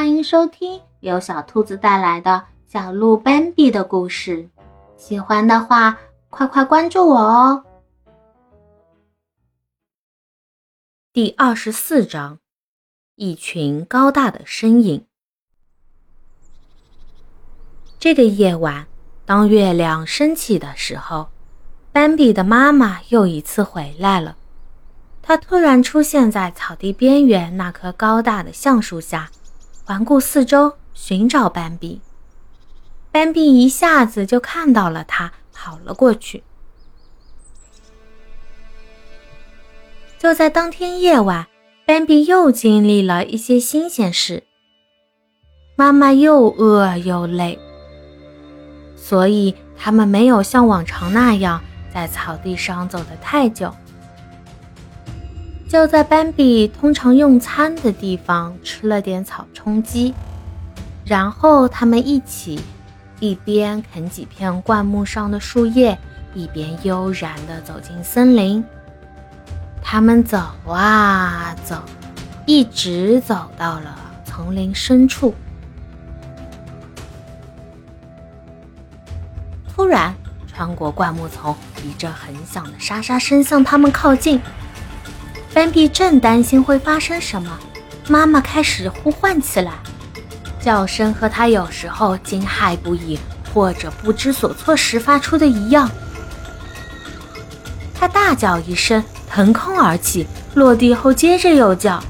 欢迎收听由小兔子带来的小鹿斑比的故事。喜欢的话，快快关注我哦！第二十四章：一群高大的身影。这个夜晚，当月亮升起的时候，斑比的妈妈又一次回来了。她突然出现在草地边缘那棵高大的橡树下。环顾四周，寻找斑比。斑比一下子就看到了他，跑了过去。就在当天夜晚，斑比又经历了一些新鲜事。妈妈又饿又累，所以他们没有像往常那样在草地上走得太久。就在斑比通常用餐的地方吃了点草充饥，然后他们一起一边啃几片灌木上的树叶，一边悠然地走进森林。他们走啊走，一直走到了丛林深处。突然，穿过灌木丛，一阵很响的沙沙声向他们靠近。斑比正担心会发生什么，妈妈开始呼唤起来，叫声和他有时候惊骇不已或者不知所措时发出的一样。他大叫一声，腾空而起，落地后接着又叫。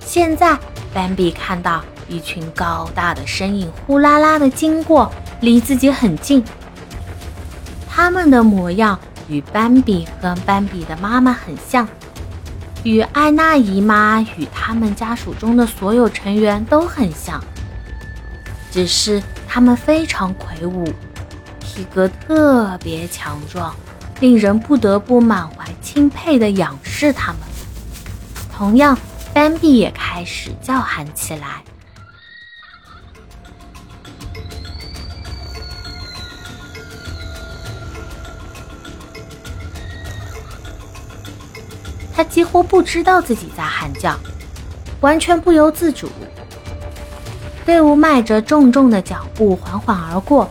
现在，斑比看到一群高大的身影呼啦啦的经过，离自己很近，他们的模样。与斑比和斑比的妈妈很像，与艾娜姨妈与他们家属中的所有成员都很像，只是他们非常魁梧，体格特别强壮，令人不得不满怀钦佩地仰视他们。同样，斑比也开始叫喊起来。他几乎不知道自己在喊叫，完全不由自主。队伍迈着重重的脚步缓缓而过，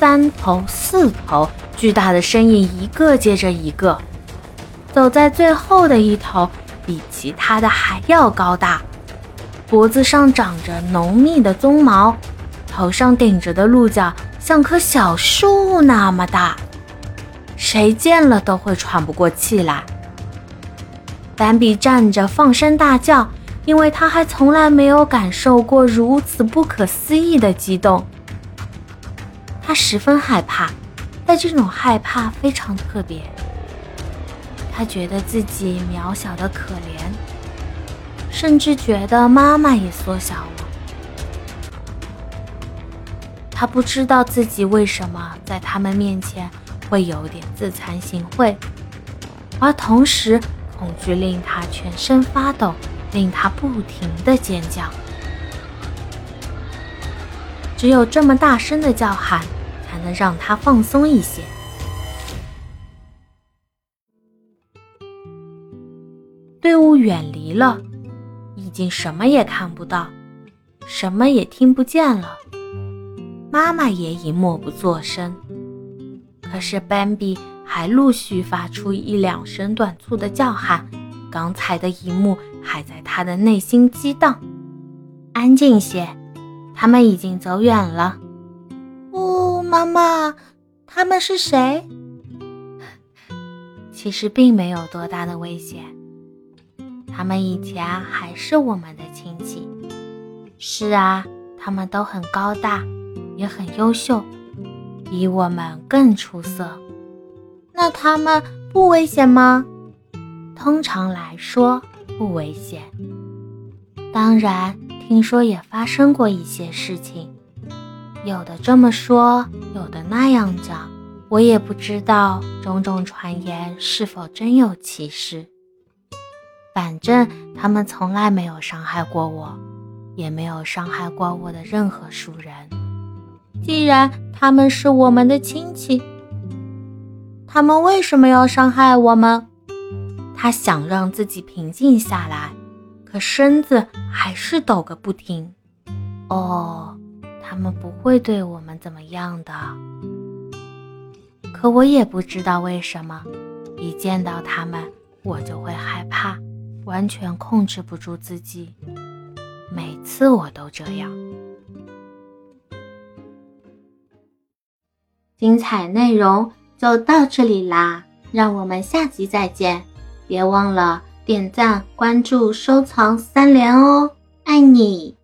三头四头巨大的身影一个接着一个，走在最后的一头比其他的还要高大，脖子上长着浓密的鬃毛，头上顶着的鹿角像棵小树那么大，谁见了都会喘不过气来。斑比站着放声大叫，因为他还从来没有感受过如此不可思议的激动。他十分害怕，但这种害怕非常特别。他觉得自己渺小的可怜，甚至觉得妈妈也缩小了。他不知道自己为什么在他们面前会有点自惭形秽，而同时。恐惧令他全身发抖，令他不停的尖叫。只有这么大声的叫喊，才能让他放松一些。队伍远离了，已经什么也看不到，什么也听不见了。妈妈也已默不作声。可是斑比。还陆续发出一两声短促的叫喊，刚才的一幕还在他的内心激荡。安静些，他们已经走远了。哦，妈妈，他们是谁？其实并没有多大的危险，他们以前还是我们的亲戚。是啊，他们都很高大，也很优秀，比我们更出色。那他们不危险吗？通常来说不危险。当然，听说也发生过一些事情，有的这么说，有的那样讲，我也不知道种种传言是否真有其事。反正他们从来没有伤害过我，也没有伤害过我的任何熟人。既然他们是我们的亲戚。他们为什么要伤害我们？他想让自己平静下来，可身子还是抖个不停。哦，他们不会对我们怎么样的。可我也不知道为什么，一见到他们，我就会害怕，完全控制不住自己。每次我都这样。精彩内容就到这里啦，让我们下集再见！别忘了点赞、关注、收藏三连哦，爱你！